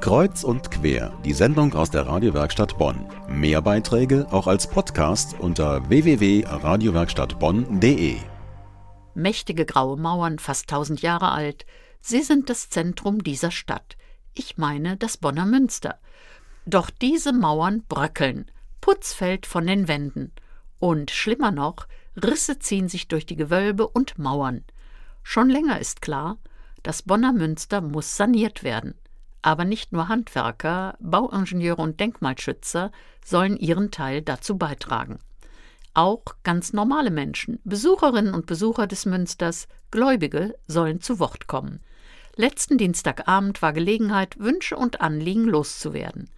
Kreuz und quer, die Sendung aus der Radiowerkstatt Bonn. Mehr Beiträge auch als Podcast unter www.radiowerkstattbonn.de. Mächtige graue Mauern, fast tausend Jahre alt, sie sind das Zentrum dieser Stadt. Ich meine das Bonner Münster. Doch diese Mauern bröckeln, Putz fällt von den Wänden. Und schlimmer noch, Risse ziehen sich durch die Gewölbe und Mauern. Schon länger ist klar, das Bonner Münster muss saniert werden. Aber nicht nur Handwerker, Bauingenieure und Denkmalschützer sollen ihren Teil dazu beitragen. Auch ganz normale Menschen, Besucherinnen und Besucher des Münsters, Gläubige sollen zu Wort kommen. Letzten Dienstagabend war Gelegenheit, Wünsche und Anliegen loszuwerden.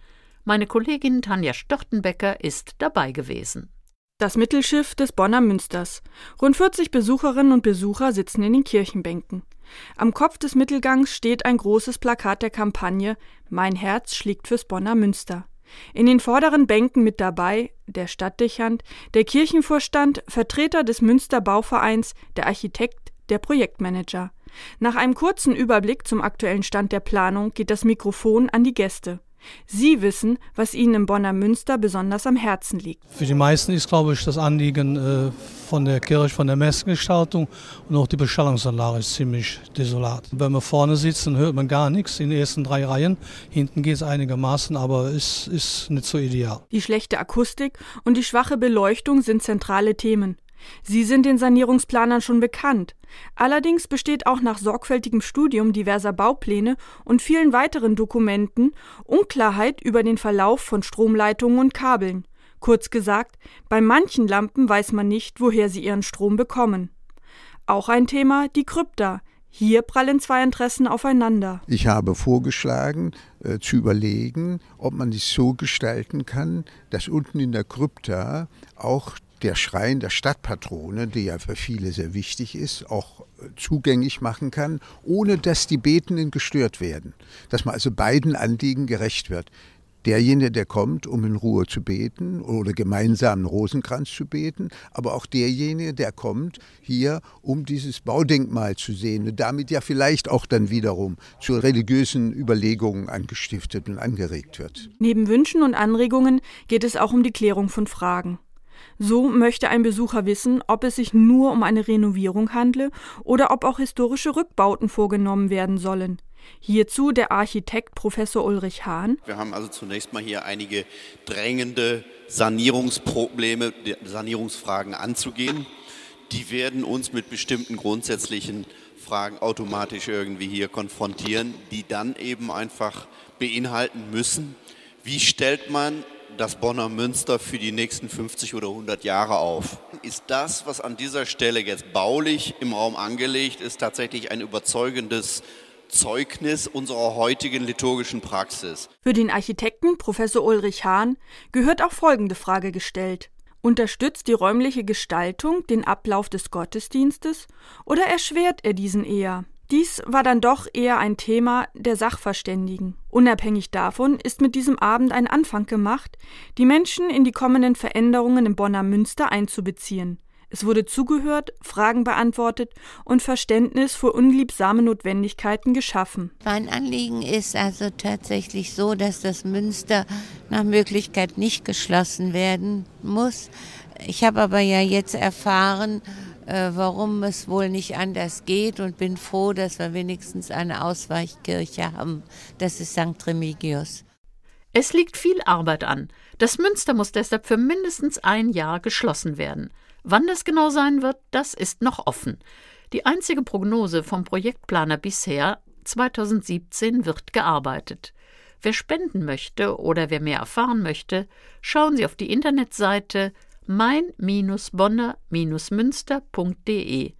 Meine Kollegin Tanja Störtenbecker ist dabei gewesen. Das Mittelschiff des Bonner Münsters. Rund 40 Besucherinnen und Besucher sitzen in den Kirchenbänken. Am Kopf des Mittelgangs steht ein großes Plakat der Kampagne Mein Herz schlägt fürs Bonner Münster. In den vorderen Bänken mit dabei der Stadtdechant, der Kirchenvorstand, Vertreter des Münster Bauvereins, der Architekt, der Projektmanager. Nach einem kurzen Überblick zum aktuellen Stand der Planung geht das Mikrofon an die Gäste. Sie wissen, was Ihnen im Bonner Münster besonders am Herzen liegt. Für die meisten ist, glaube ich, das Anliegen äh, von der Kirche, von der Messengestaltung und auch die Beschallungsanlage ist ziemlich desolat. Wenn man vorne sitzt, dann hört man gar nichts in den ersten drei Reihen. Hinten geht es einigermaßen, aber es ist nicht so ideal. Die schlechte Akustik und die schwache Beleuchtung sind zentrale Themen. Sie sind den Sanierungsplanern schon bekannt. Allerdings besteht auch nach sorgfältigem Studium diverser Baupläne und vielen weiteren Dokumenten Unklarheit über den Verlauf von Stromleitungen und Kabeln. Kurz gesagt, bei manchen Lampen weiß man nicht, woher sie ihren Strom bekommen. Auch ein Thema die Krypta. Hier prallen zwei Interessen aufeinander. Ich habe vorgeschlagen, äh, zu überlegen, ob man dies so gestalten kann, dass unten in der Krypta auch der Schrein der Stadtpatrone, der ja für viele sehr wichtig ist, auch äh, zugänglich machen kann, ohne dass die Betenden gestört werden. Dass man also beiden Anliegen gerecht wird. Derjenige, der kommt, um in Ruhe zu beten oder gemeinsam einen Rosenkranz zu beten, aber auch derjenige, der kommt hier, um dieses Baudenkmal zu sehen und damit ja vielleicht auch dann wiederum zu religiösen Überlegungen angestiftet und angeregt wird. Neben Wünschen und Anregungen geht es auch um die Klärung von Fragen. So möchte ein Besucher wissen, ob es sich nur um eine Renovierung handle oder ob auch historische Rückbauten vorgenommen werden sollen. Hierzu der Architekt Professor Ulrich Hahn. Wir haben also zunächst mal hier einige drängende Sanierungsprobleme, Sanierungsfragen anzugehen. Die werden uns mit bestimmten grundsätzlichen Fragen automatisch irgendwie hier konfrontieren, die dann eben einfach beinhalten müssen, wie stellt man das Bonner Münster für die nächsten 50 oder 100 Jahre auf. Ist das, was an dieser Stelle jetzt baulich im Raum angelegt ist, tatsächlich ein überzeugendes Zeugnis unserer heutigen liturgischen Praxis? Für den Architekten Professor Ulrich Hahn gehört auch folgende Frage gestellt. Unterstützt die räumliche Gestaltung den Ablauf des Gottesdienstes oder erschwert er diesen eher? Dies war dann doch eher ein Thema der Sachverständigen. Unabhängig davon ist mit diesem Abend ein Anfang gemacht, die Menschen in die kommenden Veränderungen im Bonner Münster einzubeziehen. Es wurde zugehört, Fragen beantwortet und Verständnis für unliebsame Notwendigkeiten geschaffen. Mein Anliegen ist also tatsächlich so, dass das Münster nach Möglichkeit nicht geschlossen werden muss. Ich habe aber ja jetzt erfahren, äh, warum es wohl nicht anders geht und bin froh, dass wir wenigstens eine Ausweichkirche haben. Das ist St. Remigius. Es liegt viel Arbeit an. Das Münster muss deshalb für mindestens ein Jahr geschlossen werden. Wann das genau sein wird, das ist noch offen. Die einzige Prognose vom Projektplaner bisher 2017 wird gearbeitet. Wer spenden möchte oder wer mehr erfahren möchte, schauen Sie auf die Internetseite mein-bonner-münster.de